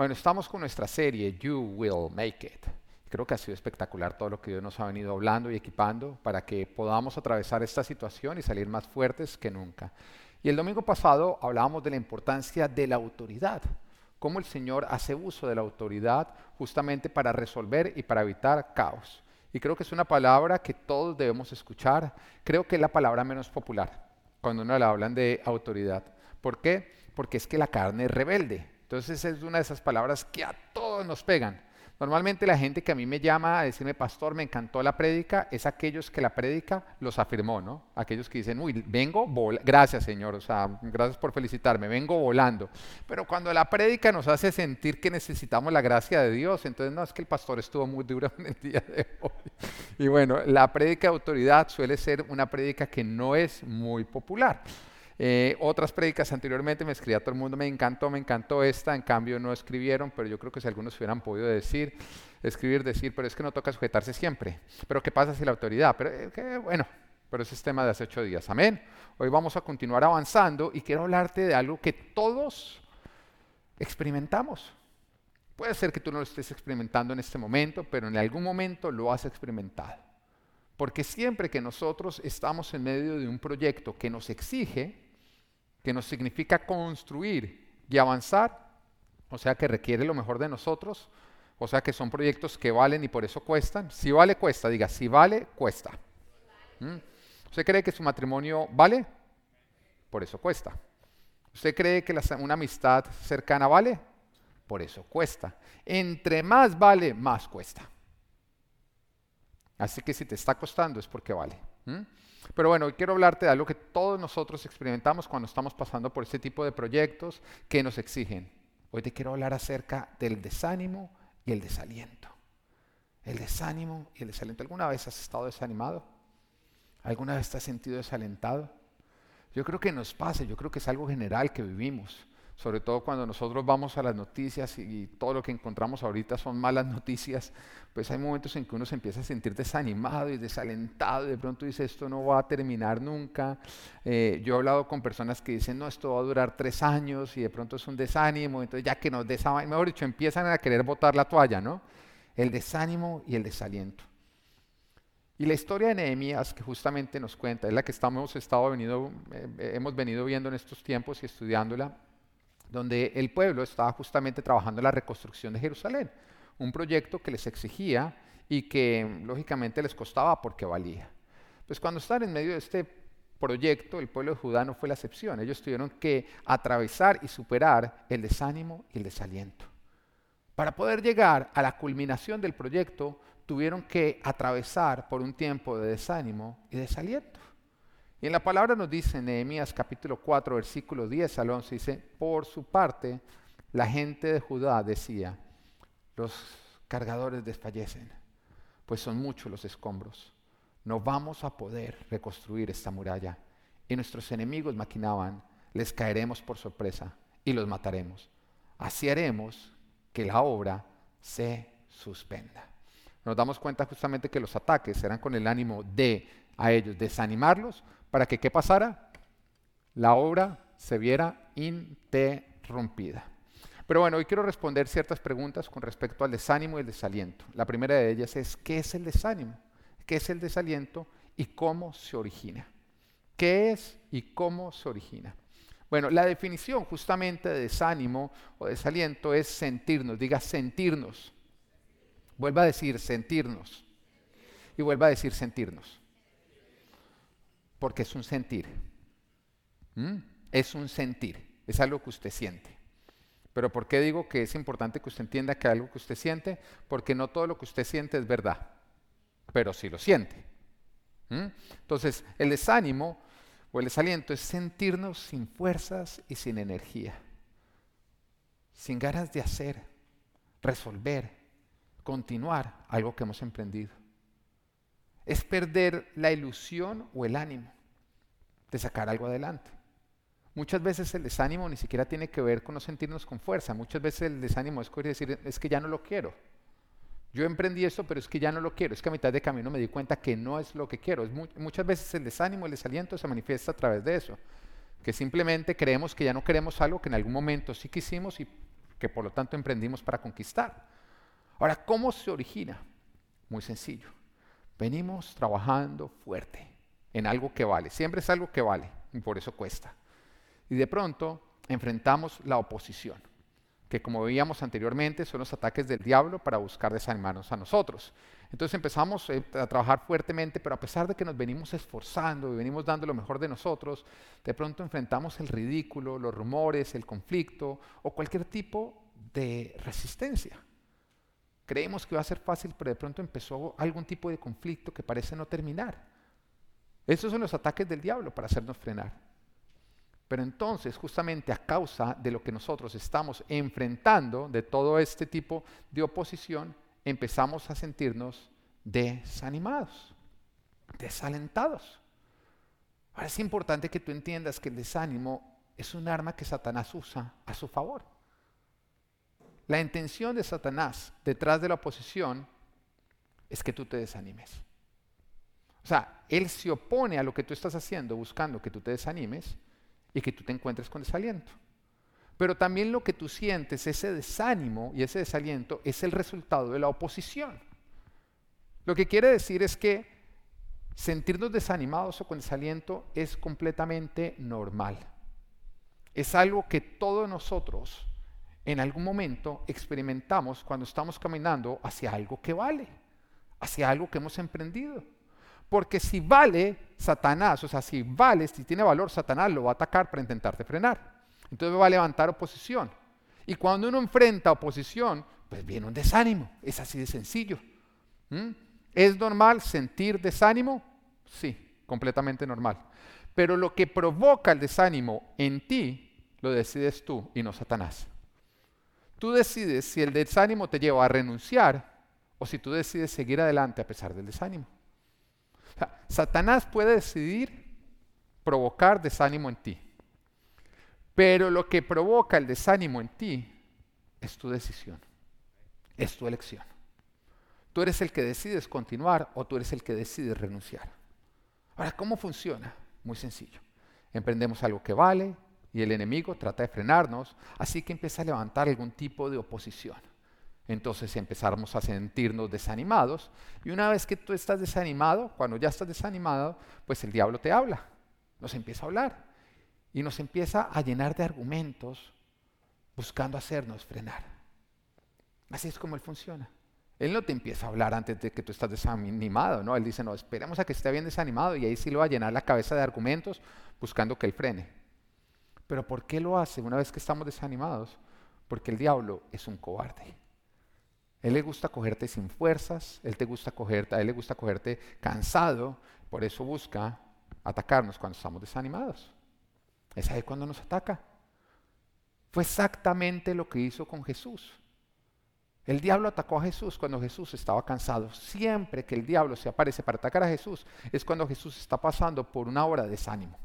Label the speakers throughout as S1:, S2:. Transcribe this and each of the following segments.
S1: Bueno, estamos con nuestra serie You Will Make It. Creo que ha sido espectacular todo lo que Dios nos ha venido hablando y equipando para que podamos atravesar esta situación y salir más fuertes que nunca. Y el domingo pasado hablábamos de la importancia de la autoridad, cómo el Señor hace uso de la autoridad justamente para resolver y para evitar caos. Y creo que es una palabra que todos debemos escuchar. Creo que es la palabra menos popular cuando uno le hablan de autoridad. ¿Por qué? Porque es que la carne es rebelde. Entonces es una de esas palabras que a todos nos pegan. Normalmente la gente que a mí me llama a decirme, pastor, me encantó la prédica, es aquellos que la prédica los afirmó, ¿no? Aquellos que dicen, uy, vengo gracias Señor, o sea, gracias por felicitarme, vengo volando. Pero cuando la prédica nos hace sentir que necesitamos la gracia de Dios, entonces no, es que el pastor estuvo muy duro en el día de hoy. Y bueno, la prédica de autoridad suele ser una prédica que no es muy popular. Eh, otras prédicas anteriormente me escribía todo el mundo, me encantó, me encantó esta, en cambio no escribieron, pero yo creo que si algunos hubieran podido decir, escribir, decir, pero es que no toca sujetarse siempre. Pero ¿qué pasa si la autoridad? Pero eh, bueno, pero ese es tema de hace ocho días. Amén. Hoy vamos a continuar avanzando y quiero hablarte de algo que todos experimentamos. Puede ser que tú no lo estés experimentando en este momento, pero en algún momento lo has experimentado. Porque siempre que nosotros estamos en medio de un proyecto que nos exige, que nos significa construir y avanzar, o sea que requiere lo mejor de nosotros, o sea que son proyectos que valen y por eso cuestan. Si vale, cuesta, diga, si vale, cuesta. ¿Mm? ¿Usted cree que su matrimonio vale? Por eso cuesta. ¿Usted cree que una amistad cercana vale? Por eso cuesta. Entre más vale, más cuesta. Así que si te está costando es porque vale. ¿Mm? Pero bueno, hoy quiero hablarte de algo que todos nosotros experimentamos cuando estamos pasando por este tipo de proyectos que nos exigen. Hoy te quiero hablar acerca del desánimo y el desaliento. El desánimo y el desaliento. ¿Alguna vez has estado desanimado? ¿Alguna vez te has sentido desalentado? Yo creo que nos pasa, yo creo que es algo general que vivimos sobre todo cuando nosotros vamos a las noticias y, todo lo que encontramos ahorita son malas noticias, pues hay momentos en que uno se empieza a sentir desanimado y desalentado y de pronto dice esto no va a terminar nunca. Eh, yo he hablado con personas que dicen no, esto va a durar tres años y de pronto es un desánimo, entonces ya que nos desánimo, mejor dicho, empiezan a querer botar la toalla, ¿no? El desánimo y el desaliento. Y la historia de Nehemías que justamente nos cuenta, es la que estamos, estado venido, eh, hemos venido viendo en estos tiempos y estudiándola, donde el pueblo estaba justamente trabajando en la reconstrucción de Jerusalén, un proyecto que les exigía y que lógicamente les costaba porque valía. Pues cuando están en medio de este proyecto, el pueblo de Judá no fue la excepción. Ellos tuvieron que atravesar y superar el desánimo y el desaliento. Para poder llegar a la culminación del proyecto, tuvieron que atravesar por un tiempo de desánimo y desaliento. Y en la palabra nos dice en Nehemías capítulo 4, versículo 10 al 11, dice, por su parte, la gente de Judá decía, los cargadores desfallecen, pues son muchos los escombros. No vamos a poder reconstruir esta muralla. Y nuestros enemigos maquinaban, les caeremos por sorpresa y los mataremos. Así haremos que la obra se suspenda. Nos damos cuenta justamente que los ataques eran con el ánimo de a ellos desanimarlos para que qué pasara? La obra se viera interrumpida. Pero bueno, hoy quiero responder ciertas preguntas con respecto al desánimo y el desaliento. La primera de ellas es, ¿qué es el desánimo? ¿Qué es el desaliento y cómo se origina? ¿Qué es y cómo se origina? Bueno, la definición justamente de desánimo o desaliento es sentirnos, diga sentirnos. Vuelva a decir sentirnos. Y vuelva a decir sentirnos porque es un sentir. ¿Mm? Es un sentir, es algo que usted siente. Pero ¿por qué digo que es importante que usted entienda que algo que usted siente? Porque no todo lo que usted siente es verdad, pero sí lo siente. ¿Mm? Entonces, el desánimo o el desaliento es sentirnos sin fuerzas y sin energía, sin ganas de hacer, resolver, continuar algo que hemos emprendido es perder la ilusión o el ánimo de sacar algo adelante. Muchas veces el desánimo ni siquiera tiene que ver con no sentirnos con fuerza. Muchas veces el desánimo es decir, es que ya no lo quiero. Yo emprendí esto, pero es que ya no lo quiero. Es que a mitad de camino me di cuenta que no es lo que quiero. muchas veces el desánimo, el desaliento se manifiesta a través de eso. Que simplemente creemos que ya no queremos algo que en algún momento sí quisimos y que por lo tanto emprendimos para conquistar. Ahora, ¿cómo se origina? Muy sencillo. Venimos trabajando fuerte en algo que vale. Siempre es algo que vale y por eso cuesta. Y de pronto enfrentamos la oposición, que como veíamos anteriormente son los ataques del diablo para buscar desanimarnos a nosotros. Entonces empezamos eh, a trabajar fuertemente, pero a pesar de que nos venimos esforzando y venimos dando lo mejor de nosotros, de pronto enfrentamos el ridículo, los rumores, el conflicto o cualquier tipo de resistencia. Creemos que va a ser fácil, pero de pronto empezó algún tipo de conflicto que parece no terminar. Esos son los ataques del diablo para hacernos frenar. Pero entonces, justamente a causa de lo que nosotros estamos enfrentando, de todo este tipo de oposición, empezamos a sentirnos desanimados, desalentados. Ahora es importante que tú entiendas que el desánimo es un arma que Satanás usa a su favor. La intención de Satanás detrás de la oposición es que tú te desanimes. O sea, él se opone a lo que tú estás haciendo buscando que tú te desanimes y que tú te encuentres con desaliento. Pero también lo que tú sientes, ese desánimo y ese desaliento, es el resultado de la oposición. Lo que quiere decir es que sentirnos desanimados o con desaliento es completamente normal. Es algo que todos nosotros en algún momento experimentamos cuando estamos caminando hacia algo que vale, hacia algo que hemos emprendido. Porque si vale Satanás, o sea, si vale, si tiene valor, Satanás lo va a atacar para intentarte frenar. Entonces va a levantar oposición. Y cuando uno enfrenta oposición, pues viene un desánimo. Es así de sencillo. ¿Mm? ¿Es normal sentir desánimo? Sí, completamente normal. Pero lo que provoca el desánimo en ti, lo decides tú y no Satanás. Tú decides si el desánimo te lleva a renunciar o si tú decides seguir adelante a pesar del desánimo. Satanás puede decidir provocar desánimo en ti. Pero lo que provoca el desánimo en ti es tu decisión, es tu elección. Tú eres el que decides continuar o tú eres el que decides renunciar. Ahora, ¿cómo funciona? Muy sencillo. Emprendemos algo que vale y el enemigo trata de frenarnos, así que empieza a levantar algún tipo de oposición. Entonces empezamos a sentirnos desanimados y una vez que tú estás desanimado, cuando ya estás desanimado, pues el diablo te habla, nos empieza a hablar y nos empieza a llenar de argumentos buscando hacernos frenar. Así es como Él funciona. Él no te empieza a hablar antes de que tú estás desanimado, ¿no? Él dice, no, esperemos a que esté bien desanimado y ahí sí lo va a llenar la cabeza de argumentos buscando que Él frene. Pero ¿por qué lo hace una vez que estamos desanimados? Porque el diablo es un cobarde. Él le gusta cogerte sin fuerzas, él te gusta cogerte, a él le gusta cogerte cansado, por eso busca atacarnos cuando estamos desanimados. Es ahí cuando nos ataca. Fue exactamente lo que hizo con Jesús. El diablo atacó a Jesús cuando Jesús estaba cansado. Siempre que el diablo se aparece para atacar a Jesús es cuando Jesús está pasando por una hora de desánimo,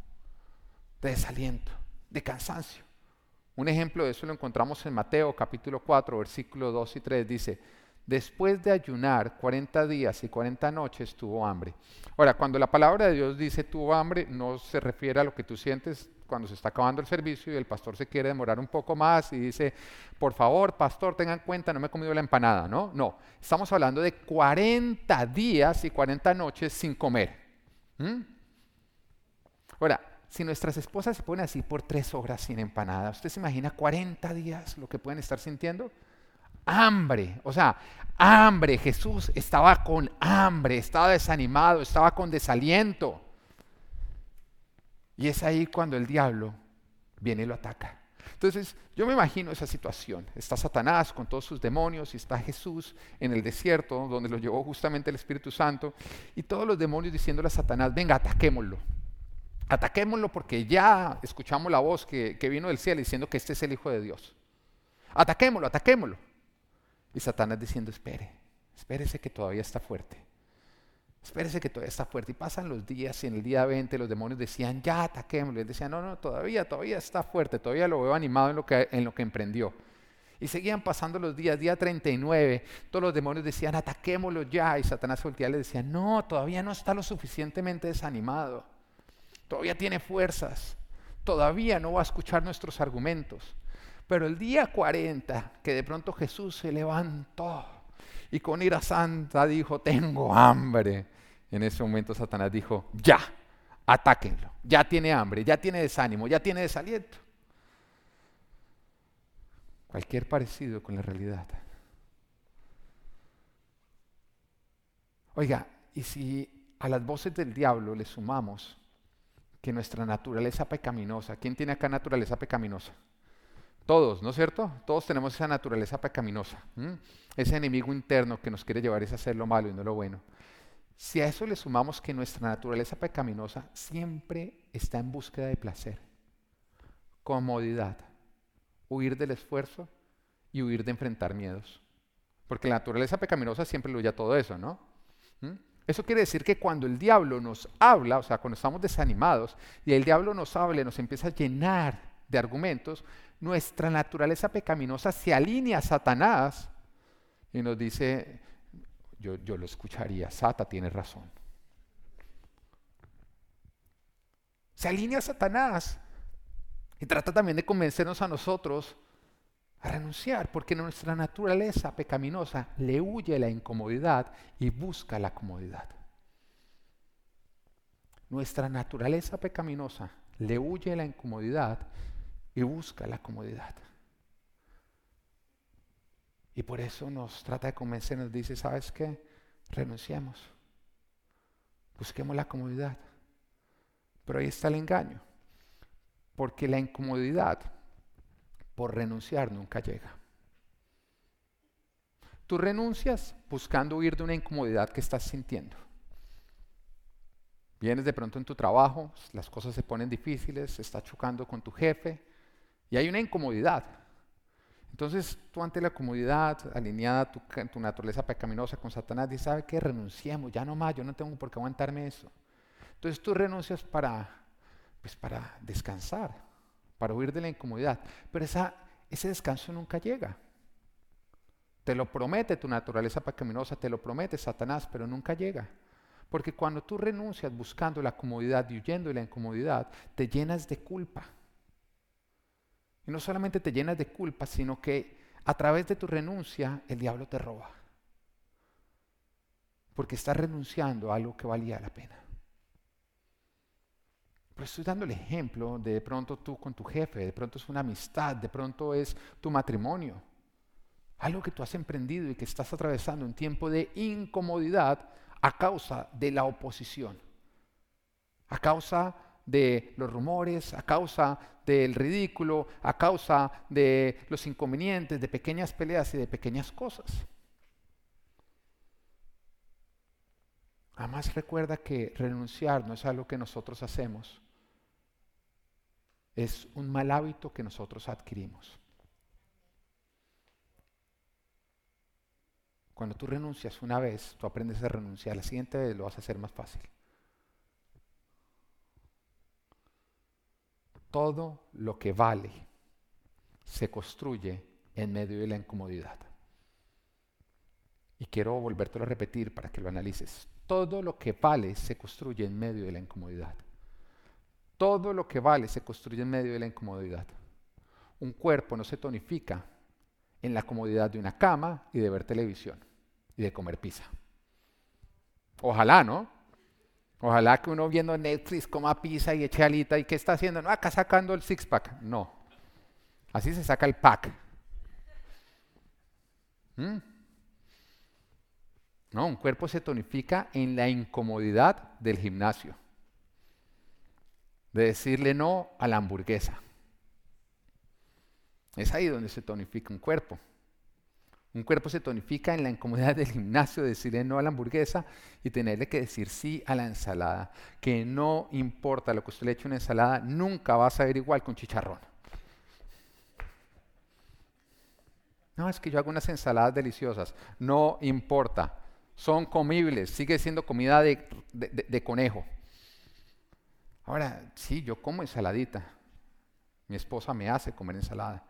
S1: de desaliento, de cansancio. Un ejemplo de eso lo encontramos en Mateo capítulo 4, versículos 2 y 3. Dice, después de ayunar 40 días y 40 noches tuvo hambre. Ahora, cuando la palabra de Dios dice tuvo hambre, no se refiere a lo que tú sientes cuando se está acabando el servicio y el pastor se quiere demorar un poco más y dice, por favor, pastor, tengan en cuenta, no me he comido la empanada, ¿no? No, estamos hablando de 40 días y 40 noches sin comer. Ahora, si nuestras esposas se ponen así por tres horas sin empanada, ¿usted se imagina 40 días lo que pueden estar sintiendo? Hambre, o sea, hambre. Jesús estaba con hambre, estaba desanimado, estaba con desaliento. Y es ahí cuando el diablo viene y lo ataca. Entonces, yo me imagino esa situación. Está Satanás con todos sus demonios y está Jesús en el desierto, donde lo llevó justamente el Espíritu Santo, y todos los demonios diciéndole a Satanás, venga, ataquémoslo. Ataquémoslo porque ya escuchamos la voz que, que vino del cielo diciendo que este es el Hijo de Dios. Ataquémoslo, ataquémoslo. Y Satanás diciendo, espere, espérese que todavía está fuerte. Espérese que todavía está fuerte. Y pasan los días y en el día 20 los demonios decían, ya ataquémoslo. Y él decía, no, no, todavía, todavía está fuerte, todavía lo veo animado en lo que, en lo que emprendió. Y seguían pasando los días, día 39, todos los demonios decían, ataquémoslo ya. Y Satanás volteaba y le decía, no, todavía no está lo suficientemente desanimado. Todavía tiene fuerzas. Todavía no va a escuchar nuestros argumentos. Pero el día 40, que de pronto Jesús se levantó y con ira santa dijo, tengo hambre. En ese momento Satanás dijo, ya, atáquenlo. Ya tiene hambre, ya tiene desánimo, ya tiene desaliento. Cualquier parecido con la realidad. Oiga, y si a las voces del diablo le sumamos que nuestra naturaleza pecaminosa, ¿quién tiene acá naturaleza pecaminosa? Todos, ¿no es cierto? Todos tenemos esa naturaleza pecaminosa, ese enemigo interno que nos quiere llevar a hacer lo malo y no lo bueno. Si a eso le sumamos que nuestra naturaleza pecaminosa siempre está en búsqueda de placer, comodidad, huir del esfuerzo y huir de enfrentar miedos. Porque la naturaleza pecaminosa siempre huye a todo eso, ¿no? Eso quiere decir que cuando el diablo nos habla, o sea, cuando estamos desanimados y el diablo nos habla y nos empieza a llenar de argumentos, nuestra naturaleza pecaminosa se alinea a Satanás y nos dice, yo, yo lo escucharía, Sata tiene razón. Se alinea a Satanás y trata también de convencernos a nosotros renunciar, porque nuestra naturaleza pecaminosa le huye la incomodidad y busca la comodidad. Nuestra naturaleza pecaminosa le huye la incomodidad y busca la comodidad. Y por eso nos trata de convencer, nos dice, ¿sabes qué? Renunciemos. Busquemos la comodidad. Pero ahí está el engaño. Porque la incomodidad por renunciar nunca llega. Tú renuncias buscando huir de una incomodidad que estás sintiendo. Vienes de pronto en tu trabajo, las cosas se ponen difíciles, estás chocando con tu jefe y hay una incomodidad. Entonces tú ante la comodidad, alineada tu, tu naturaleza pecaminosa con Satanás, dices, ¿sabe qué? Renunciemos, ya no más, yo no tengo por qué aguantarme eso. Entonces tú renuncias para, pues para descansar, para huir de la incomodidad. Pero esa, ese descanso nunca llega. Te lo promete tu naturaleza pecaminosa, te lo promete Satanás, pero nunca llega. Porque cuando tú renuncias buscando la comodidad y huyendo de la incomodidad, te llenas de culpa. Y no solamente te llenas de culpa, sino que a través de tu renuncia el diablo te roba. Porque estás renunciando a algo que valía la pena. Pero estoy dando el ejemplo de, de pronto tú con tu jefe, de pronto es una amistad, de pronto es tu matrimonio. Algo que tú has emprendido y que estás atravesando un tiempo de incomodidad a causa de la oposición, a causa de los rumores, a causa del ridículo, a causa de los inconvenientes, de pequeñas peleas y de pequeñas cosas. Además recuerda que renunciar no es algo que nosotros hacemos, es un mal hábito que nosotros adquirimos. Cuando tú renuncias una vez, tú aprendes a renunciar, la siguiente vez lo vas a hacer más fácil. Todo lo que vale se construye en medio de la incomodidad. Y quiero volvértelo a repetir para que lo analices. Todo lo que vale se construye en medio de la incomodidad. Todo lo que vale se construye en medio de la incomodidad. Un cuerpo no se tonifica en la comodidad de una cama y de ver televisión y de comer pizza. Ojalá, ¿no? Ojalá que uno viendo Netflix coma pizza y eche alita y ¿qué está haciendo? No, acá sacando el six pack. No. Así se saca el pack. ¿Mm? No, un cuerpo se tonifica en la incomodidad del gimnasio. De decirle no a la hamburguesa. Es ahí donde se tonifica un cuerpo. Un cuerpo se tonifica en la incomodidad del gimnasio, de decirle no a la hamburguesa y tenerle que decir sí a la ensalada. Que no importa lo que usted le eche una ensalada, nunca va a saber igual con chicharrón. No, es que yo hago unas ensaladas deliciosas. No importa. Son comibles. Sigue siendo comida de conejo. Ahora, sí, yo como ensaladita. Mi esposa me hace comer ensalada.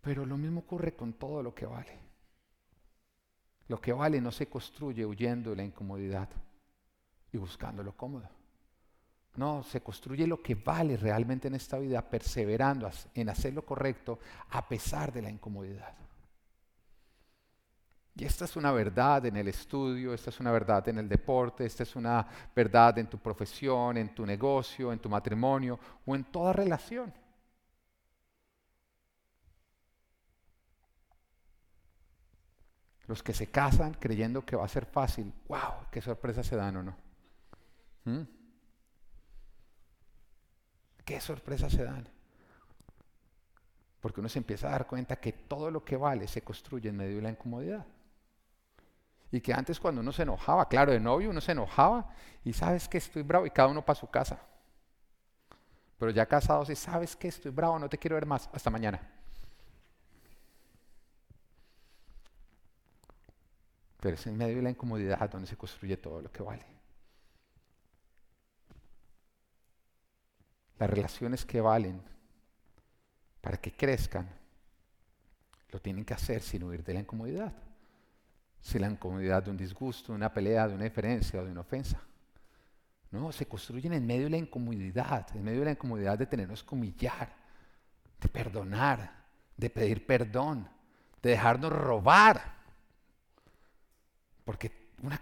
S1: Pero lo mismo ocurre con todo lo que vale. Lo que vale no se construye huyendo de la incomodidad y buscando lo cómodo. No, se construye lo que vale realmente en esta vida, perseverando en hacer lo correcto a pesar de la incomodidad. Y esta es una verdad en el estudio, esta es una verdad en el deporte, esta es una verdad en tu profesión, en tu negocio, en tu matrimonio o en toda relación. Los que se casan creyendo que va a ser fácil, wow, qué sorpresa se dan o no. ¿Mm? Qué sorpresa se dan. Porque uno se empieza a dar cuenta que todo lo que vale se construye en medio de la incomodidad. Y que antes cuando uno se enojaba, claro, de novio uno se enojaba y sabes que estoy bravo y cada uno para su casa. Pero ya casados y sabes que estoy bravo, no te quiero ver más, hasta mañana. Pero es en medio de la incomodidad donde se construye todo lo que vale. Las relaciones que valen para que crezcan, lo tienen que hacer sin huir de la incomodidad. Sin la incomodidad de un disgusto, de una pelea, de una diferencia o de una ofensa. No, se construyen en medio de la incomodidad, en medio de la incomodidad de tenernos que humillar, de perdonar, de pedir perdón, de dejarnos robar porque una,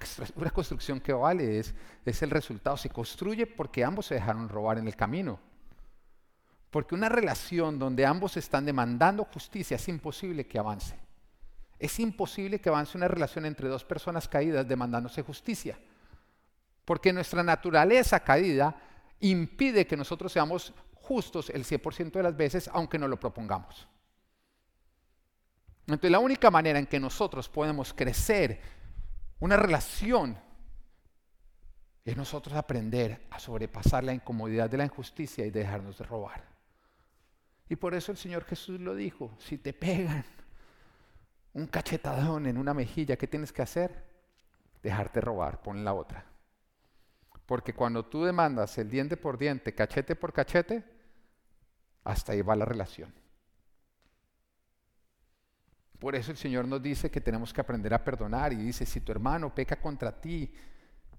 S1: construcción que vale es, es el resultado. Se construye porque ambos se dejaron robar en el camino. Porque una relación donde ambos están demandando justicia es imposible que avance. Es imposible que avance una relación entre dos personas caídas demandándose justicia. Porque nuestra naturaleza caída impide que nosotros seamos justos el 100% de las veces, aunque no lo propongamos. Entonces la única manera en que nosotros podemos crecer una relación, es nosotros aprender a sobrepasar la incomodidad de la injusticia y dejarnos de robar. Y por eso el Señor Jesús lo dijo, si te pegan un cachetadón en una mejilla, ¿qué tienes que hacer? Dejarte robar, pon la otra. Porque cuando tú demandas el diente por diente, cachete por cachete, hasta ahí va la relación. Por eso el Señor nos dice que tenemos que aprender a perdonar y dice, si tu hermano peca contra ti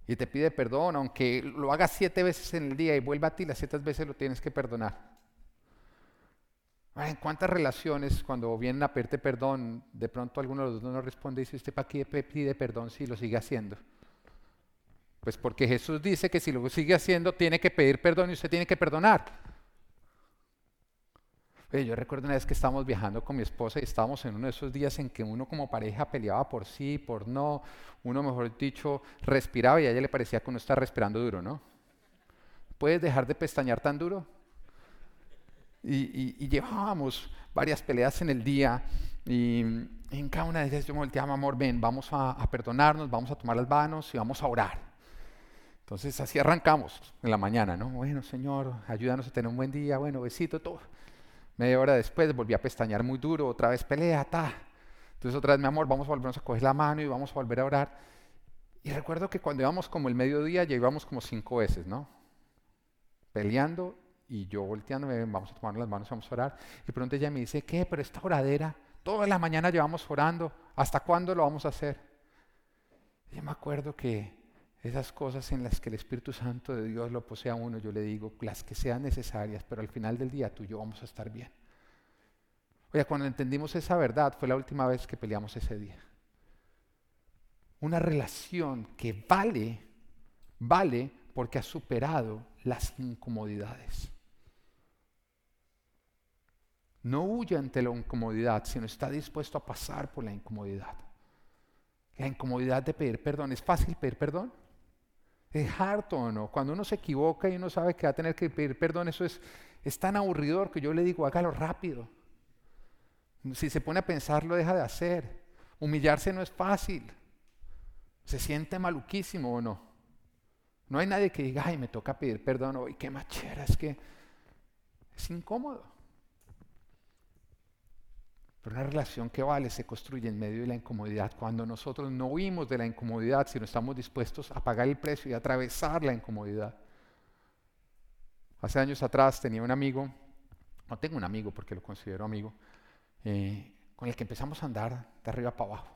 S1: y te pide perdón, aunque lo haga siete veces en el día y vuelva a ti, las siete veces lo tienes que perdonar. ¿En cuántas relaciones cuando vienen a pedirte perdón, de pronto alguno de los dos no responde y dice, ¿usted para qué pide perdón si lo sigue haciendo? Pues porque Jesús dice que si lo sigue haciendo tiene que pedir perdón y usted tiene que perdonar yo recuerdo una vez que estábamos viajando con mi esposa y estábamos en uno de esos días en que uno como pareja peleaba por sí, por no, uno mejor dicho respiraba y a ella le parecía que uno estaba respirando duro, ¿no? ¿Puedes dejar de pestañear tan duro? Y, llevábamos varias peleas en el día y en cada una de ellas yo me volteaba, amor, ven, vamos a, a perdonarnos, vamos a tomar las manos y vamos a orar. Entonces así arrancamos en la mañana, ¿no? Bueno, Señor, ayúdanos a tener un buen día, bueno, besito, todo. Media hora después volví a pestañear muy duro, otra vez pelea, ta. Entonces otra vez, mi amor, vamos a volvernos a coger la mano y vamos a volver a orar. Y recuerdo que cuando íbamos como el mediodía, ya íbamos como cinco veces, ¿no? Peleando y yo volteándome, vamos a tomar las manos, vamos a orar. Y pronto ella me dice, ¿qué? Pero esta oradera, toda la mañana llevamos orando, ¿hasta cuándo lo vamos a hacer? Y yo me acuerdo que esas cosas en las que el Espíritu Santo de Dios lo posee a uno, yo le digo, las que sean necesarias, pero al final del día tú y yo vamos a estar bien. Oye, cuando entendimos esa verdad fue la última vez que peleamos ese día. Una relación que vale, vale porque ha superado las incomodidades. No huye ante la incomodidad, sino está dispuesto a pasar por la incomodidad. La incomodidad de pedir perdón. ¿Es fácil pedir perdón? Es harto o no. Cuando uno se equivoca y uno sabe que va a tener que pedir perdón, eso es, es tan aburridor que yo le digo, hágalo rápido. Si se pone a pensar, lo deja de hacer. Humillarse no es fácil. Se siente maluquísimo o no. No hay nadie que diga, ay, me toca pedir perdón hoy, qué machera, es que es incómodo. Pero una relación que vale se construye en medio de la incomodidad. Cuando nosotros no huimos de la incomodidad, sino estamos dispuestos a pagar el precio y a atravesar la incomodidad. Hace años atrás tenía un amigo, no tengo un amigo porque lo considero amigo, eh, con el que empezamos a andar de arriba para abajo.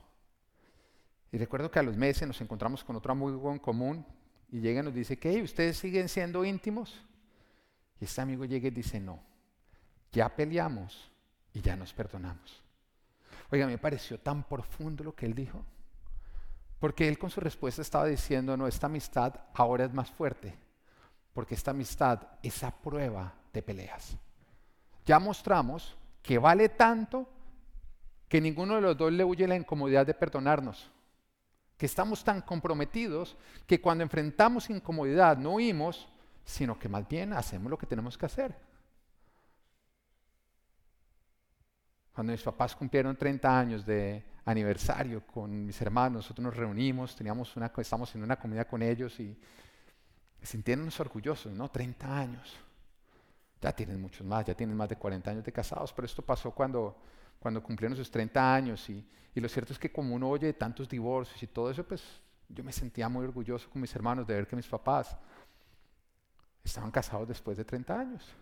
S1: Y recuerdo que a los meses nos encontramos con otro amigo en común y llega y nos dice, ¿qué? ¿Ustedes siguen siendo íntimos? Y este amigo llega y dice, no, ya peleamos y ya nos perdonamos. Oiga, me pareció tan profundo lo que él dijo. Porque él con su respuesta estaba diciendo, no, esta amistad ahora es más fuerte. Porque esta amistad es a prueba de peleas. Ya mostramos que vale tanto que ninguno de los dos le huye la incomodidad de perdonarnos. Que estamos tan comprometidos que cuando enfrentamos incomodidad no huimos, sino que más bien hacemos lo que tenemos que hacer. Cuando mis papás cumplieron 30 años de aniversario con mis hermanos, nosotros nos reunimos, teníamos una, estamos en una comida con ellos y sintiéndonos orgullosos, ¿no? 30 años. Ya tienen muchos más, ya tienen más de 40 años de casados, pero esto pasó cuando, cuando cumplieron sus 30 años y, y lo cierto es que como uno oye tantos divorcios y todo eso, pues yo me sentía muy orgulloso con mis hermanos de ver que mis papás estaban casados después de 30 años.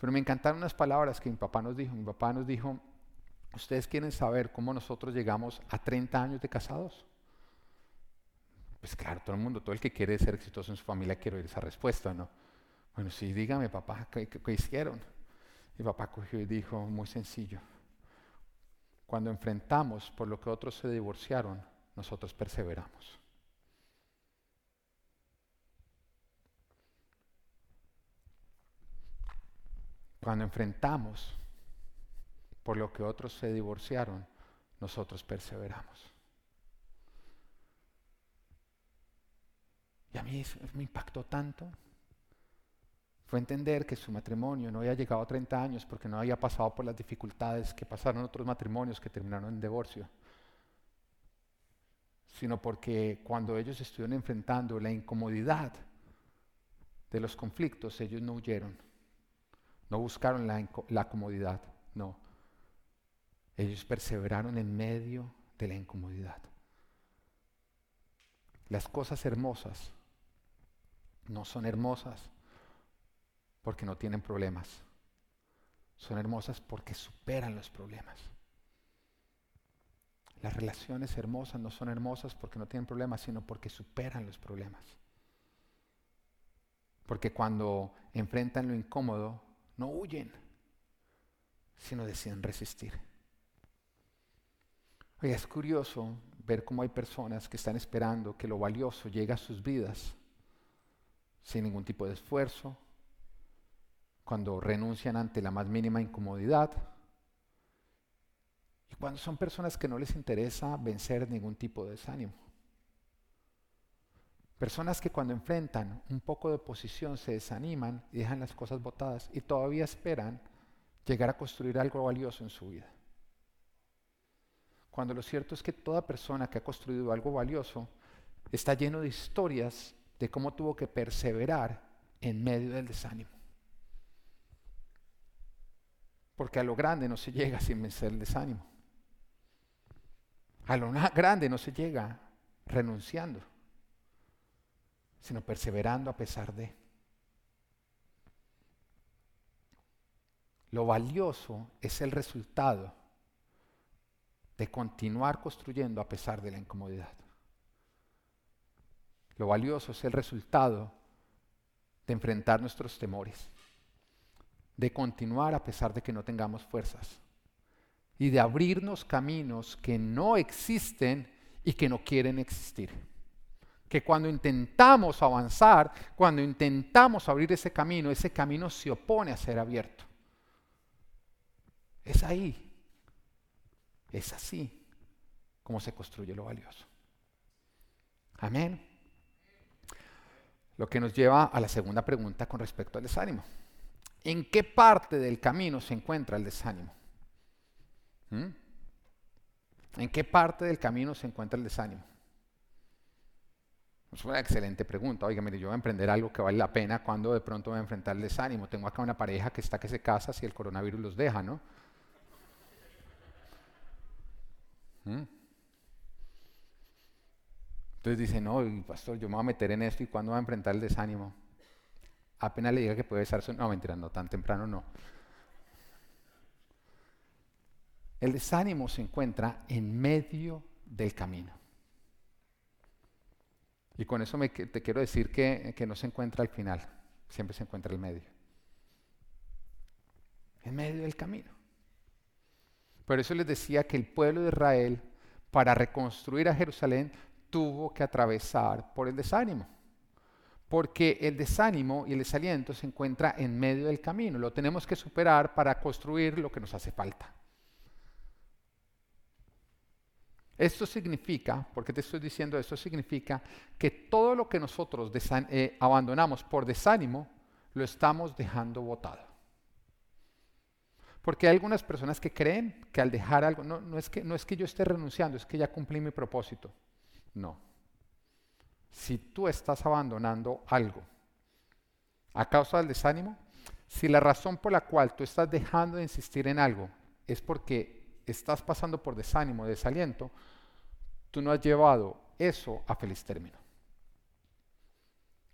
S1: Pero me encantaron unas palabras que mi papá nos dijo. Mi papá nos dijo, ¿ustedes quieren saber cómo nosotros llegamos a 30 años de casados? Pues claro, todo el mundo, todo el que quiere ser exitoso en su familia quiere oír esa respuesta, ¿no? Bueno, sí, dígame, papá, ¿qué, qué hicieron? Mi papá cogió y dijo, muy sencillo, cuando enfrentamos por lo que otros se divorciaron, nosotros perseveramos. Cuando enfrentamos por lo que otros se divorciaron, nosotros perseveramos. Y a mí me impactó tanto. Fue entender que su matrimonio no había llegado a 30 años porque no había pasado por las dificultades que pasaron otros matrimonios que terminaron en divorcio, sino porque cuando ellos estuvieron enfrentando la incomodidad de los conflictos, ellos no huyeron no buscaron la, comodidad, no. Ellos perseveraron en medio de la incomodidad. Las cosas hermosas no son hermosas porque no tienen problemas. Son hermosas porque superan los problemas. Las relaciones hermosas no son hermosas porque no tienen problemas, sino porque superan los problemas. Porque cuando enfrentan lo incómodo, no huyen, sino deciden resistir. Oye, es curioso ver cómo hay personas que están esperando que lo valioso llegue a sus vidas sin ningún tipo de esfuerzo, cuando renuncian ante la más mínima incomodidad, y cuando son personas que no les interesa vencer ningún tipo de desánimo. Personas que cuando enfrentan un poco de oposición se desaniman y dejan las cosas botadas y todavía esperan llegar a construir algo valioso en su vida. Cuando lo cierto es que toda persona que ha construido algo valioso está lleno de historias de cómo tuvo que perseverar en medio del desánimo. Porque a lo grande no se llega sin vencer el desánimo. A lo grande no se llega renunciando sino perseverando a pesar de. Lo valioso es el resultado de continuar construyendo a pesar de la incomodidad. Lo valioso es el resultado de enfrentar nuestros temores, de continuar a pesar de que no tengamos fuerzas y de abrirnos caminos que no existen y que no quieren existir que cuando intentamos avanzar, cuando intentamos abrir ese camino, ese camino se opone a ser abierto. Es ahí, es así como se construye lo valioso. Amén. Lo que nos lleva a la segunda pregunta con respecto al desánimo. ¿En qué parte del camino se encuentra el desánimo? ¿Mm? ¿En qué parte del camino se encuentra el desánimo? Es una excelente pregunta. Oiga, mire, yo voy a emprender algo que vale la pena cuando de pronto voy a enfrentar el desánimo. Tengo acá una pareja que está que se casa si el coronavirus los deja, ¿no? ¿Mm? Entonces dice, no, pastor, yo me voy a meter en esto y cuándo voy a enfrentar el desánimo. Apenas le diga que puede estar... No, mentira, no, tan temprano no. El desánimo se encuentra en medio del camino. Y con eso te quiero decir que, que no se encuentra al final, siempre se encuentra el medio. En medio del camino. Por eso les decía que el pueblo de Israel, para reconstruir a Jerusalén, tuvo que atravesar por el desánimo. Porque el desánimo y el desaliento se encuentra en medio del camino. Lo tenemos que superar para construir lo que nos hace falta. Esto significa, ¿por qué te estoy diciendo esto? Significa que todo lo que nosotros eh, abandonamos por desánimo, lo estamos dejando botado. Porque hay algunas personas que creen que al dejar algo, no, es que, no es que yo esté renunciando, es que ya cumplí mi propósito. No. Si tú estás abandonando algo a causa del desánimo, si la razón por la cual tú estás dejando de insistir en algo es porque estás pasando por desánimo, desaliento, tú no has llevado eso a feliz término.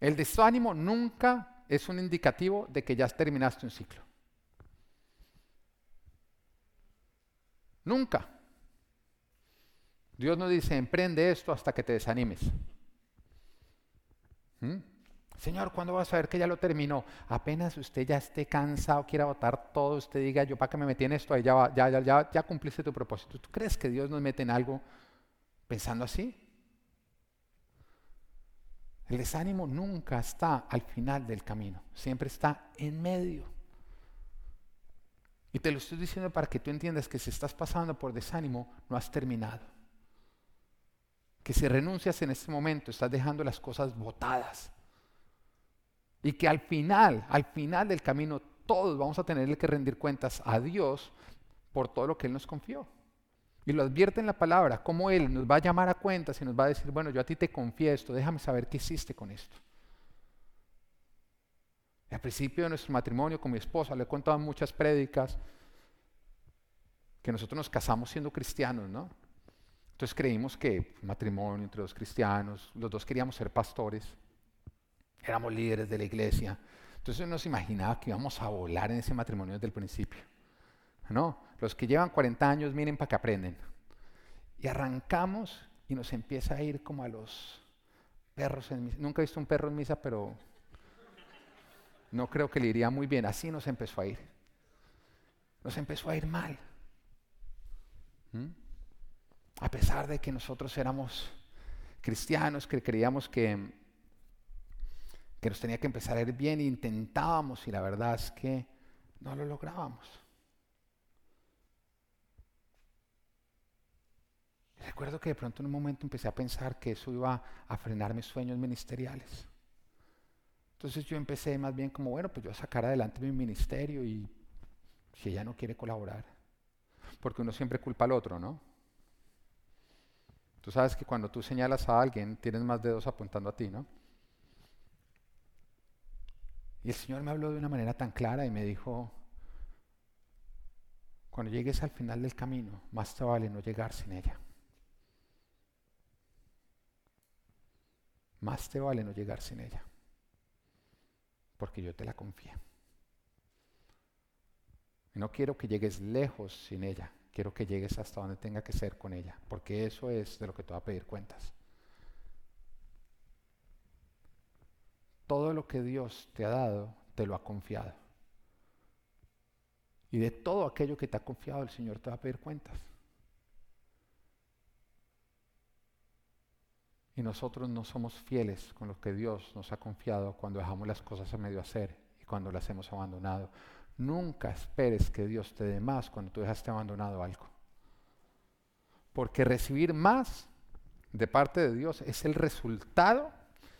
S1: El desánimo nunca es un indicativo de que ya terminaste un ciclo. Nunca. Dios no dice, emprende esto hasta que te desanimes. ¿Mm? Señor, ¿cuándo vas a ver que ya lo terminó? Apenas usted ya esté cansado, quiera votar todo, usted diga, yo para que me metí en esto, ya, ya, ya, ya, ya cumpliste tu propósito. ¿Tú crees que Dios nos mete en algo pensando así? El desánimo nunca está al final del camino, siempre está en medio. Y te lo estoy diciendo para que tú entiendas que si estás pasando por desánimo, no has terminado. Que si renuncias en este momento, estás dejando las cosas botadas y que al final, al final del camino, todos vamos a tener que rendir cuentas a Dios por todo lo que Él nos confió. Y lo advierte en la palabra, cómo Él nos va a llamar a cuentas y nos va a decir, bueno, yo a ti te confío esto, déjame saber qué hiciste con esto. al principio de nuestro matrimonio con mi esposa le he contado muchas prédicas que nosotros nos casamos siendo cristianos, ¿no? Entonces creímos que matrimonio entre dos cristianos, los dos queríamos ser pastores éramos líderes de la iglesia. Entonces no se imaginaba que íbamos a volar en ese matrimonio desde el principio. No, los que llevan 40 años miren para que aprenden. Y arrancamos y nos empieza a ir como a los perros en misa. Nunca he visto un perro en misa, pero no creo que le iría muy bien. Así nos empezó a ir. Nos empezó a ir mal. ¿Mm? A pesar de que nosotros éramos cristianos, que creíamos que que nos tenía que empezar a ir bien, intentábamos y la verdad es que no lo lográbamos. Recuerdo que de pronto en un momento empecé a pensar que eso iba a frenar mis sueños ministeriales. Entonces yo empecé más bien como, bueno, pues yo a sacar adelante mi ministerio y si ella no quiere colaborar. Porque uno siempre culpa al otro, ¿no? Tú sabes que cuando tú señalas a alguien, tienes más dedos apuntando a ti, ¿no? Y el Señor me habló de una manera tan clara y me dijo, cuando llegues al final del camino, más te vale no llegar sin ella. Más te vale no llegar sin ella. Porque yo te la confío. Y no quiero que llegues lejos sin ella. Quiero que llegues hasta donde tenga que ser con ella. Porque eso es de lo que te va a pedir cuentas. todo lo que Dios te ha dado, te lo ha confiado. Y de todo aquello que te ha confiado, el Señor te va a pedir cuentas. Y nosotros no somos fieles con lo que Dios nos ha confiado cuando dejamos las cosas a medio hacer y cuando las hemos abandonado. Nunca esperes que Dios te dé más cuando tú dejaste abandonado algo. Porque recibir más de parte de Dios es el resultado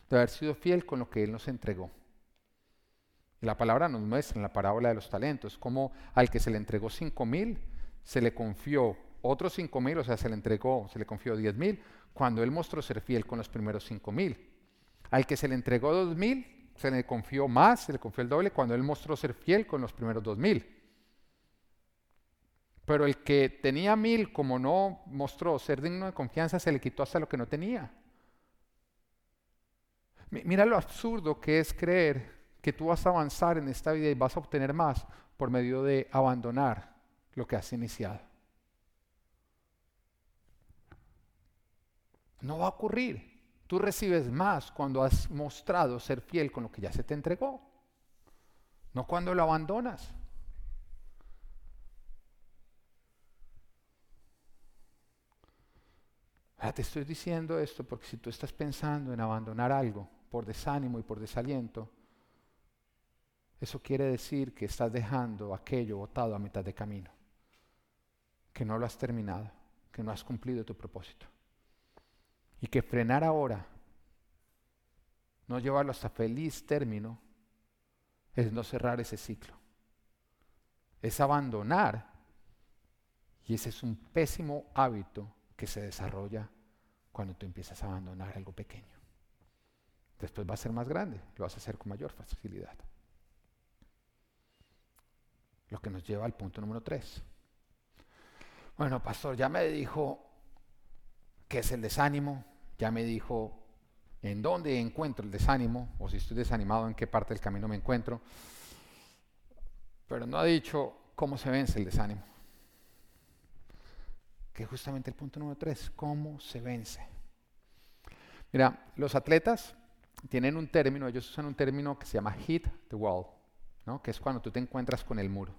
S1: de haber sido fiel con lo que Él nos entregó. Y la palabra nos muestra en la parábola de los talentos como al que se le entregó cinco mil, se le confió otros cinco mil, o sea, se le entregó, se le confió diez mil, cuando Él mostró ser fiel con los primeros cinco mil. Al que se le entregó dos mil, se le confió más, se le confió el doble, cuando Él mostró ser fiel con los primeros dos mil. Pero el que tenía mil, como no mostró ser digno de confianza, se le quitó hasta lo que no tenía. Mira lo absurdo que es creer que tú vas a avanzar en esta vida y vas a obtener más por medio de abandonar lo que has iniciado. No va a ocurrir. Tú recibes más cuando has mostrado ser fiel con lo que ya se te entregó, no cuando lo abandonas. te estoy diciendo esto porque si tú estás pensando en abandonar algo por desánimo y por desaliento, eso quiere decir que estás dejando aquello botado a mitad de camino, que no lo has terminado, que no has cumplido tu propósito. Y que frenar ahora, no llevarlo hasta feliz término, es no cerrar ese ciclo. Es abandonar. Y ese es un pésimo hábito que se desarrolla cuando tú empiezas a abandonar algo pequeño. Después va a ser más grande, lo vas a hacer con mayor facilidad. Lo que nos lleva al punto número tres. Bueno, pastor, ya me dijo qué es el desánimo, ya me dijo en dónde encuentro el desánimo, o si estoy desanimado, en qué parte del camino me encuentro, pero no ha dicho cómo se vence el desánimo que es justamente el punto número tres, cómo se vence. Mira, los atletas tienen un término, ellos usan un término que se llama hit the wall, ¿no? que es cuando tú te encuentras con el muro.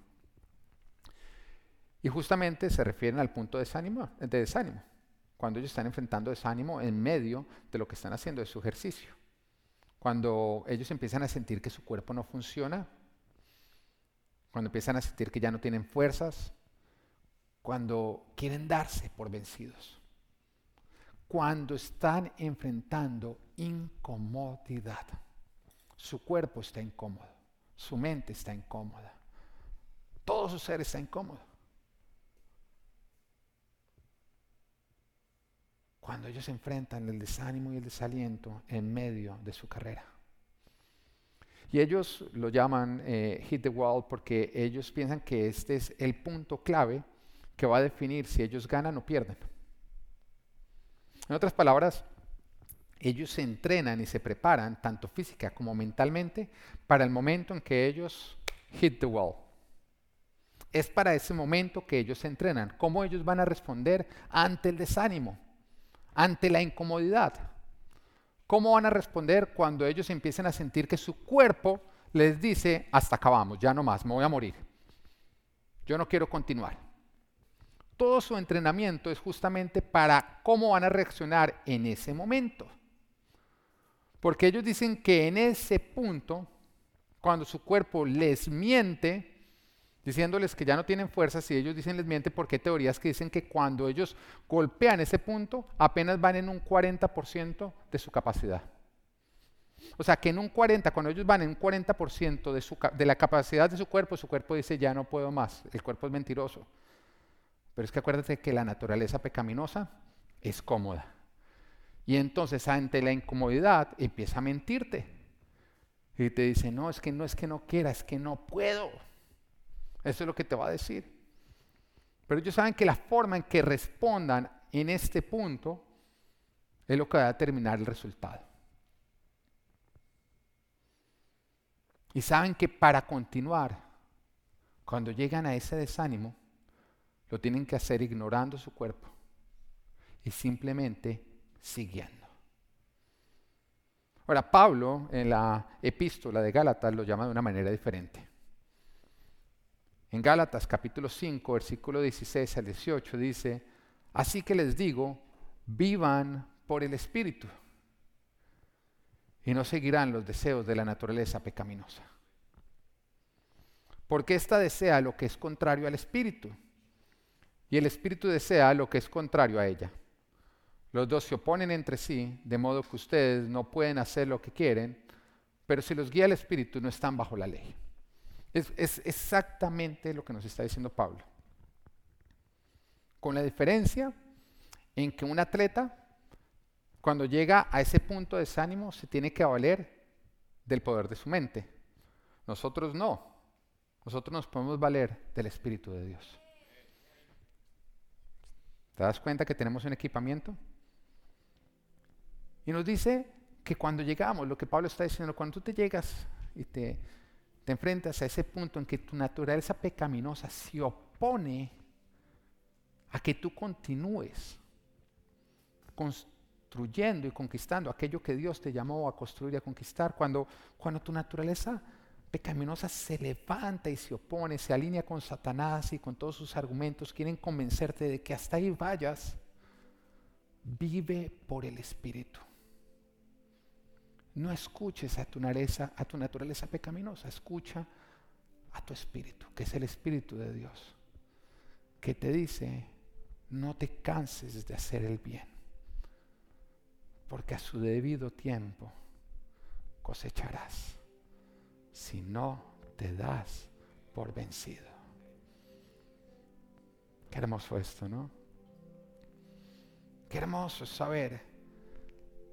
S1: Y justamente se refieren al punto de desánimo, de desánimo, cuando ellos están enfrentando desánimo en medio de lo que están haciendo de su ejercicio. Cuando ellos empiezan a sentir que su cuerpo no funciona, cuando empiezan a sentir que ya no tienen fuerzas, cuando quieren darse por vencidos, cuando están enfrentando incomodidad. Su cuerpo está incómodo, su mente está incómoda, todo su ser está incómodo. Cuando ellos enfrentan el desánimo y el desaliento en medio de su carrera. Y ellos lo llaman eh, hit the wall porque ellos piensan que este es el punto clave que va a definir si ellos ganan o pierden. En otras palabras, ellos se entrenan y se preparan, tanto física como mentalmente, para el momento en que ellos hit the wall. Es para ese momento que ellos se entrenan. ¿Cómo ellos van a responder ante el desánimo, ante la incomodidad? ¿Cómo van a responder cuando ellos empiecen a sentir que su cuerpo les dice, hasta acabamos, ya no más, me voy a morir? Yo no quiero continuar todo su entrenamiento es justamente para cómo van a reaccionar en ese momento. Porque ellos dicen que en ese punto, cuando su cuerpo les miente, diciéndoles que ya no tienen fuerza, si ellos dicen les miente, porque hay teorías que dicen que cuando ellos golpean ese punto, apenas van en un 40% de su capacidad. O sea, que en un 40, cuando ellos van en un 40% de, su, de la capacidad de su cuerpo, su cuerpo dice, ya no puedo más, el cuerpo es mentiroso. Pero es que acuérdate que la naturaleza pecaminosa es cómoda. Y entonces ante la incomodidad empieza a mentirte. Y te dice, no, es que no es que no quiera, es que no puedo. Eso es lo que te va a decir. Pero ellos saben que la forma en que respondan en este punto es lo que va a determinar el resultado. Y saben que para continuar, cuando llegan a ese desánimo, lo tienen que hacer ignorando su cuerpo y simplemente siguiendo. Ahora, Pablo en la epístola de Gálatas lo llama de una manera diferente. En Gálatas capítulo 5, versículo 16 al 18 dice, así que les digo, vivan por el Espíritu y no seguirán los deseos de la naturaleza pecaminosa. Porque ésta desea lo que es contrario al Espíritu y el espíritu desea lo que es contrario a ella. Los dos se oponen entre sí, de modo que ustedes no pueden hacer lo que quieren, pero si los guía el espíritu no están bajo la ley. Es, exactamente lo que nos está diciendo Pablo. Con la diferencia en que un atleta, cuando llega a ese punto de desánimo, se tiene que valer del poder de su mente. Nosotros no. Nosotros nos podemos valer del Espíritu de Dios. ¿Te das cuenta que tenemos un equipamiento? Y nos dice que cuando llegamos, lo que Pablo está diciendo, cuando tú te llegas y te, te enfrentas a ese punto en que tu naturaleza pecaminosa se opone a que tú continúes con construyendo y conquistando aquello que Dios te llamó a construir y a conquistar. Cuando, cuando tu naturaleza pecaminosa se levanta y se opone, se alinea con Satanás y con todos sus argumentos, quieren convencerte de que hasta ahí vayas, vive por el Espíritu. No escuches a tu, naturaleza, a tu naturaleza pecaminosa, escucha a tu espíritu, que es el Espíritu de Dios, que te dice, no te canses de hacer el bien, porque a su debido tiempo cosecharás si no te das por vencido. Qué hermoso esto, ¿no? Qué hermoso saber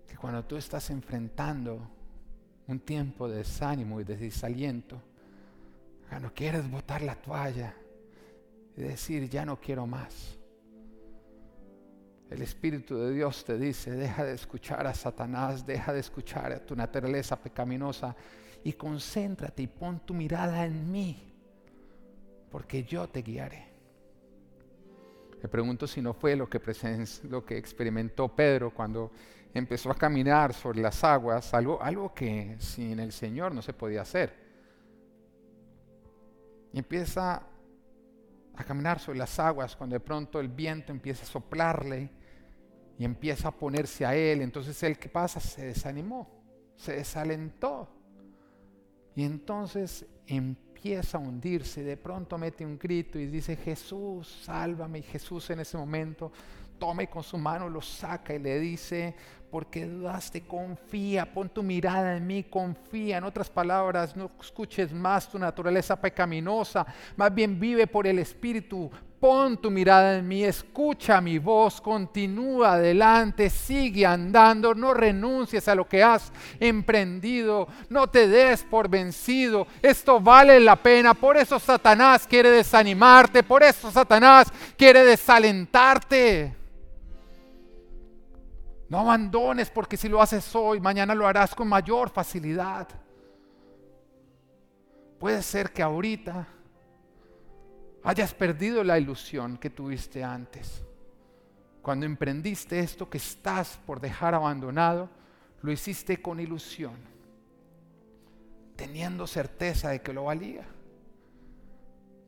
S1: que cuando tú estás enfrentando un tiempo de desánimo y de desaliento, cuando quieres botar la toalla y decir, ya no quiero más, el Espíritu de Dios te dice, deja de escuchar a Satanás, deja de escuchar a tu naturaleza pecaminosa y concéntrate y pon tu mirada en mí, porque yo te guiaré. Me pregunto si no fue lo que, lo que experimentó Pedro cuando empezó a caminar sobre las aguas, algo, algo que sin el Señor no se podía hacer. Y empieza a caminar sobre las aguas cuando de pronto el viento empieza a soplarle y empieza a ponerse a él. Entonces él, ¿qué pasa? Se desanimó, se desalentó. Y entonces empieza a hundirse, de pronto mete un grito y dice, Jesús, sálvame. Y Jesús en ese momento toma y con su mano lo saca y le dice, porque dudaste, confía, pon tu mirada en mí, confía. En otras palabras, no escuches más tu naturaleza pecaminosa, más bien vive por el Espíritu, pon tu mirada en mí, escucha mi voz, continúa adelante, sigue andando, no renuncies a lo que has emprendido, no te des por vencido, esto vale la pena, por eso Satanás quiere desanimarte, por eso Satanás quiere desalentarte. No abandones porque si lo haces hoy, mañana lo harás con mayor facilidad. Puede ser que ahorita hayas perdido la ilusión que tuviste antes. Cuando emprendiste esto que estás por dejar abandonado, lo hiciste con ilusión, teniendo certeza de que lo valía.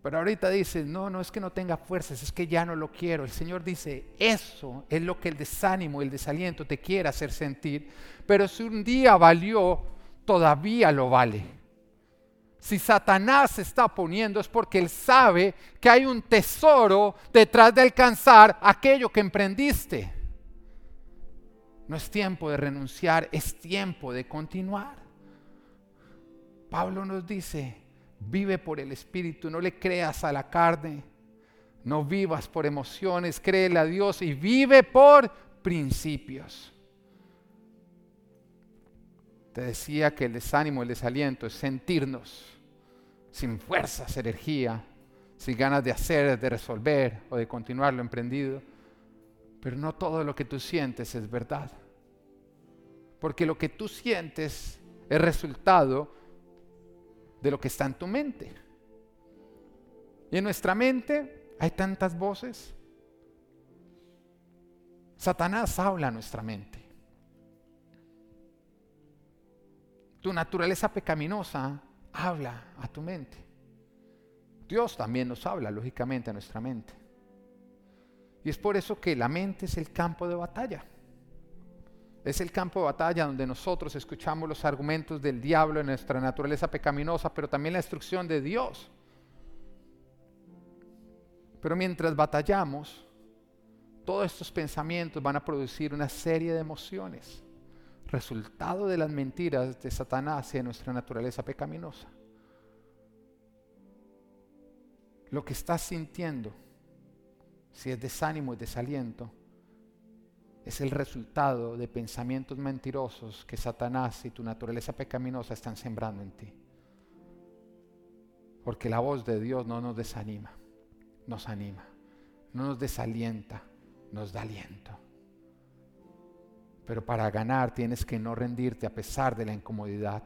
S1: Pero ahorita dices, no, no es que no tenga fuerzas, es que ya no lo quiero. El Señor dice, eso es lo que el desánimo, el desaliento te quiere hacer sentir. Pero si un día valió, todavía lo vale. Si Satanás se está poniendo es porque él sabe que hay un tesoro detrás de alcanzar aquello que emprendiste. No es tiempo de renunciar, es tiempo de continuar. Pablo nos dice, vive por el Espíritu, no le creas a la carne, no vivas por emociones, créele a Dios y vive por principios. Te decía que el desánimo, el desaliento es sentirnos sin fuerzas, energía, sin ganas de hacer, de resolver o de continuar lo emprendido. Pero no todo lo que tú sientes es verdad. Porque lo que tú sientes es resultado de lo que está en tu mente. Y en nuestra mente hay tantas voces. Satanás habla a nuestra mente. Tu naturaleza pecaminosa habla a tu mente. Dios también nos habla, lógicamente, a nuestra mente. Y es por eso que la mente es el campo de batalla. Es el campo de batalla donde nosotros escuchamos los argumentos del diablo en nuestra naturaleza pecaminosa, pero también la instrucción de Dios. Pero mientras batallamos, todos estos pensamientos van a producir una serie de emociones resultado de las mentiras de Satanás y de nuestra naturaleza pecaminosa. Lo que estás sintiendo, si es desánimo y desaliento, es el resultado de pensamientos mentirosos que Satanás y tu naturaleza pecaminosa están sembrando en ti. Porque la voz de Dios no nos desanima, nos anima, no nos desalienta, nos da aliento. Pero para ganar tienes que no rendirte a pesar de la incomodidad,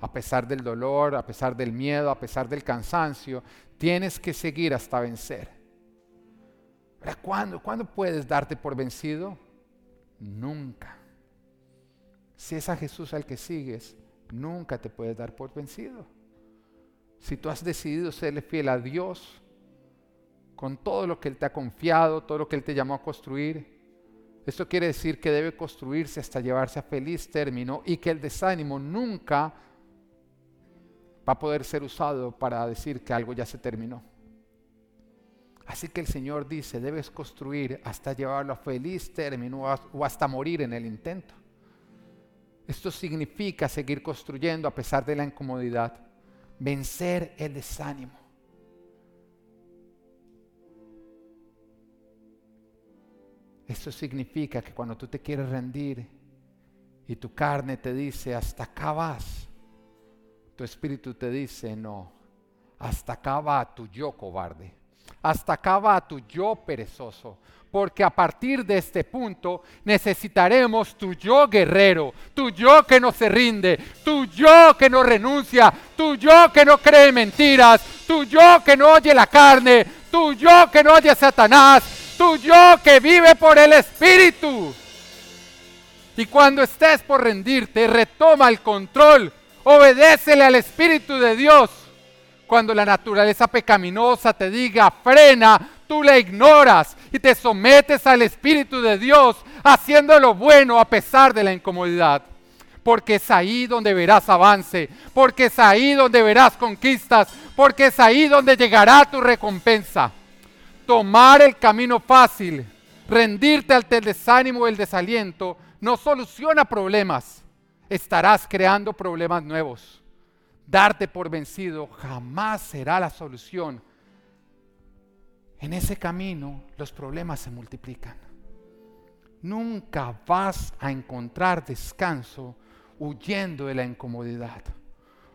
S1: a pesar del dolor, a pesar del miedo, a pesar del cansancio. Tienes que seguir hasta vencer. ¿Cuándo? ¿Cuándo puedes darte por vencido? Nunca. Si es a Jesús al que sigues, nunca te puedes dar por vencido. Si tú has decidido serle fiel a Dios con todo lo que Él te ha confiado, todo lo que Él te llamó a construir, esto quiere decir que debe construirse hasta llevarse a feliz término y que el desánimo nunca va a poder ser usado para decir que algo ya se terminó. Así que el Señor dice, debes construir hasta llevarlo a feliz término o hasta morir en el intento. Esto significa seguir construyendo a pesar de la incomodidad, vencer el desánimo. Esto significa que cuando tú te quieres rendir y tu carne te dice, hasta acá vas, tu espíritu te dice, no, hasta acá va tu yo cobarde, hasta acá va tu yo perezoso, porque a partir de este punto necesitaremos tu yo guerrero, tu yo que no se rinde, tu yo que no renuncia, tu yo que no cree mentiras, tu yo que no oye la carne, tu yo que no oye a Satanás, tu yo que vive por el Espíritu. Y cuando estés por rendirte, retoma el control, obedécele al Espíritu de Dios. Cuando la naturaleza pecaminosa te diga frena, tú la ignoras y te sometes al Espíritu de Dios, haciendo lo bueno a pesar de la incomodidad. Porque es ahí donde verás avance, porque es ahí donde verás conquistas, porque es ahí donde llegará tu recompensa tomar el camino fácil, rendirte al desánimo y el desaliento, no soluciona problemas. Estarás creando problemas nuevos. Darte por vencido jamás será la solución. En ese camino los problemas se multiplican. Nunca vas a encontrar descanso huyendo de la incomodidad.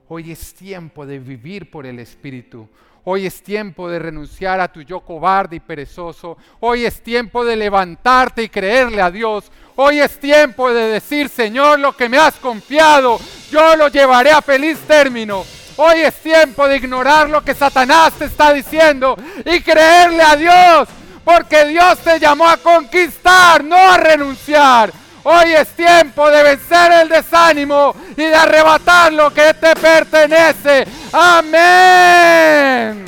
S1: Hoy es tiempo de vivir por el Espíritu. Hoy es tiempo de renunciar a tu yo cobarde y perezoso. Hoy es tiempo de levantarte y creerle a Dios. Hoy es tiempo de decir, Señor, lo que me has confiado, yo lo llevaré a feliz término. Hoy es tiempo de ignorar lo que Satanás te está diciendo y creerle a Dios, porque Dios te llamó a conquistar, no a renunciar. Hoy es tiempo de vencer el desánimo y de arrebatar lo que te pertenece. Amén.